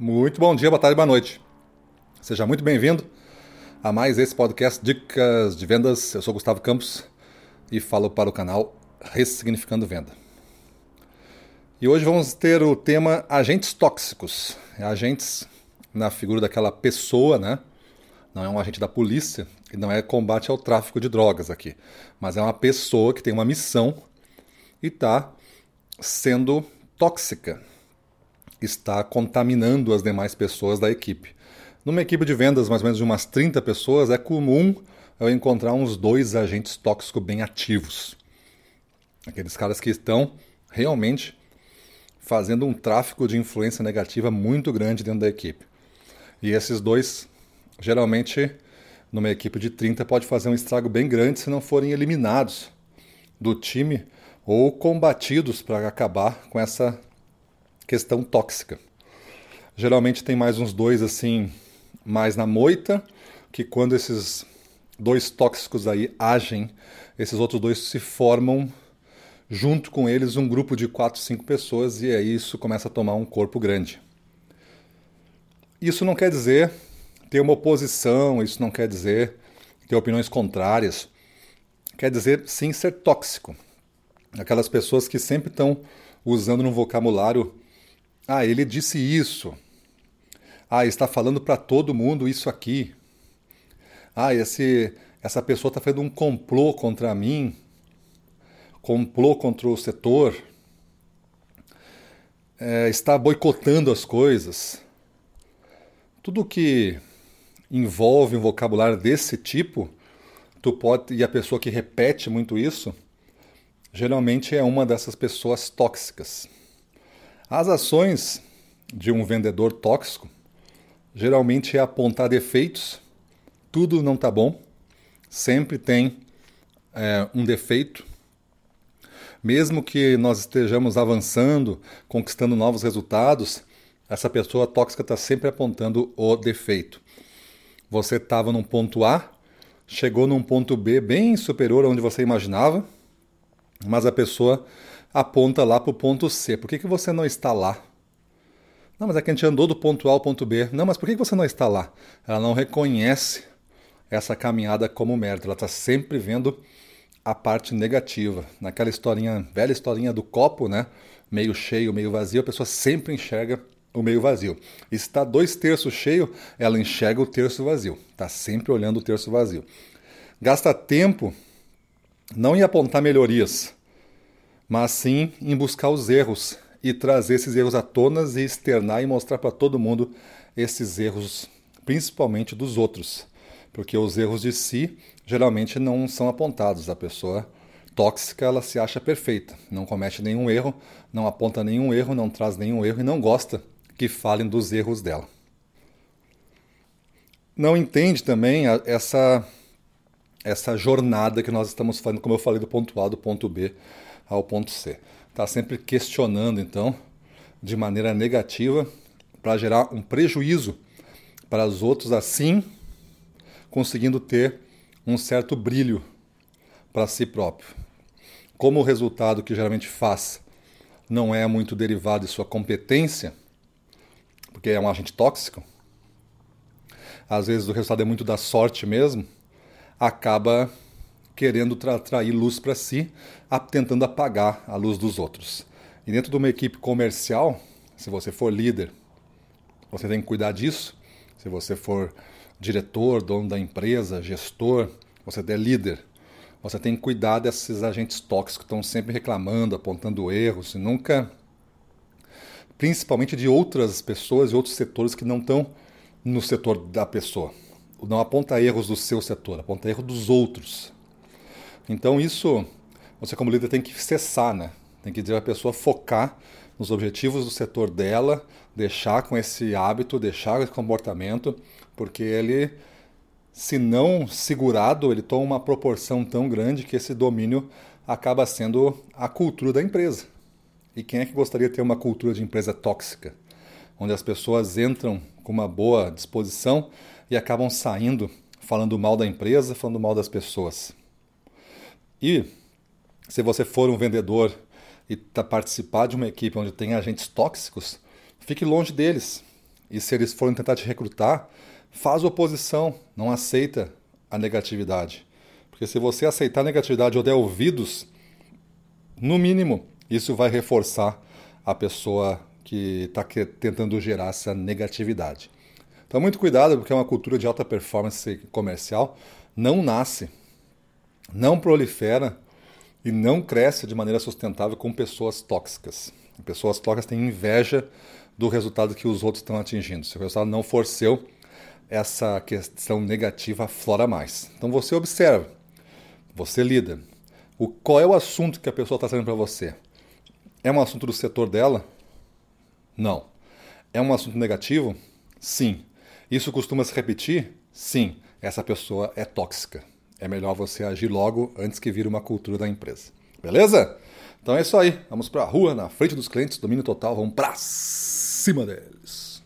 Muito bom dia, boa tarde, boa noite. Seja muito bem-vindo a mais esse podcast Dicas de Vendas. Eu sou Gustavo Campos e falo para o canal Ressignificando Venda. E hoje vamos ter o tema agentes tóxicos. É agentes na figura daquela pessoa, né? Não é um agente da polícia e não é combate ao tráfico de drogas aqui, mas é uma pessoa que tem uma missão e está sendo tóxica está contaminando as demais pessoas da equipe. Numa equipe de vendas, mais ou menos de umas 30 pessoas, é comum eu encontrar uns dois agentes tóxicos bem ativos. Aqueles caras que estão realmente fazendo um tráfico de influência negativa muito grande dentro da equipe. E esses dois, geralmente, numa equipe de 30, pode fazer um estrago bem grande se não forem eliminados do time ou combatidos para acabar com essa questão tóxica. Geralmente tem mais uns dois assim, mais na moita, que quando esses dois tóxicos aí agem, esses outros dois se formam junto com eles um grupo de quatro, cinco pessoas e aí isso começa a tomar um corpo grande. Isso não quer dizer ter uma oposição, isso não quer dizer ter opiniões contrárias. Quer dizer sim ser tóxico. Aquelas pessoas que sempre estão usando no vocabulário ah, ele disse isso. Ah, está falando para todo mundo isso aqui. Ah, esse, essa pessoa está fazendo um complô contra mim, complô contra o setor, é, está boicotando as coisas. Tudo que envolve um vocabulário desse tipo, tu pode e a pessoa que repete muito isso, geralmente é uma dessas pessoas tóxicas. As ações de um vendedor tóxico geralmente é apontar defeitos, tudo não está bom, sempre tem é, um defeito. Mesmo que nós estejamos avançando, conquistando novos resultados, essa pessoa tóxica está sempre apontando o defeito. Você estava num ponto A, chegou num ponto B bem superior a onde você imaginava, mas a pessoa aponta lá para o ponto C. Por que, que você não está lá? Não, mas é que a gente andou do ponto A ao ponto B. Não, mas por que, que você não está lá? Ela não reconhece essa caminhada como mérito. Ela está sempre vendo a parte negativa. Naquela historinha, velha historinha do copo, né? Meio cheio, meio vazio, a pessoa sempre enxerga o meio vazio. Se está dois terços cheio, ela enxerga o terço vazio. Está sempre olhando o terço vazio. Gasta tempo não em apontar melhorias, mas sim em buscar os erros e trazer esses erros à tona e externar e mostrar para todo mundo esses erros, principalmente dos outros, porque os erros de si geralmente não são apontados. A pessoa tóxica ela se acha perfeita, não comete nenhum erro, não aponta nenhum erro, não traz nenhum erro e não gosta que falem dos erros dela. Não entende também essa essa jornada que nós estamos fazendo, como eu falei, do ponto A do ponto B ao ponto C. Está sempre questionando, então, de maneira negativa, para gerar um prejuízo para os outros, assim conseguindo ter um certo brilho para si próprio. Como o resultado que geralmente faz não é muito derivado de sua competência, porque é um agente tóxico, às vezes o resultado é muito da sorte mesmo, acaba querendo tra atrair luz para si, tentando apagar a luz dos outros. E dentro de uma equipe comercial, se você for líder, você tem que cuidar disso. Se você for diretor, dono da empresa, gestor, você é líder, você tem que cuidar desses agentes tóxicos que estão sempre reclamando, apontando erros, e nunca. Principalmente de outras pessoas e outros setores que não estão no setor da pessoa. Não aponta erros do seu setor, aponta erros dos outros. Então isso você como líder tem que cessar, né? Tem que dizer a pessoa focar nos objetivos do setor dela, deixar com esse hábito, deixar esse comportamento, porque ele, se não segurado, ele toma uma proporção tão grande que esse domínio acaba sendo a cultura da empresa. E quem é que gostaria de ter uma cultura de empresa tóxica, onde as pessoas entram com uma boa disposição e acabam saindo falando mal da empresa, falando mal das pessoas? E se você for um vendedor e tá participar de uma equipe onde tem agentes tóxicos, fique longe deles. E se eles forem tentar te recrutar, faz oposição, não aceita a negatividade. Porque se você aceitar a negatividade ou der ouvidos, no mínimo, isso vai reforçar a pessoa que está tentando gerar essa negatividade. Então, muito cuidado, porque é uma cultura de alta performance comercial. Não nasce, não prolifera e não cresce de maneira sustentável com pessoas tóxicas. Pessoas tóxicas têm inveja do resultado que os outros estão atingindo. Se o resultado não for seu, essa questão negativa aflora mais. Então você observa, você lida. O, qual é o assunto que a pessoa está trazendo para você? É um assunto do setor dela? Não. É um assunto negativo? Sim. Isso costuma se repetir? Sim. Essa pessoa é tóxica. É melhor você agir logo antes que vire uma cultura da empresa. Beleza? Então é isso aí. Vamos para a rua, na frente dos clientes, domínio total, vamos para cima deles.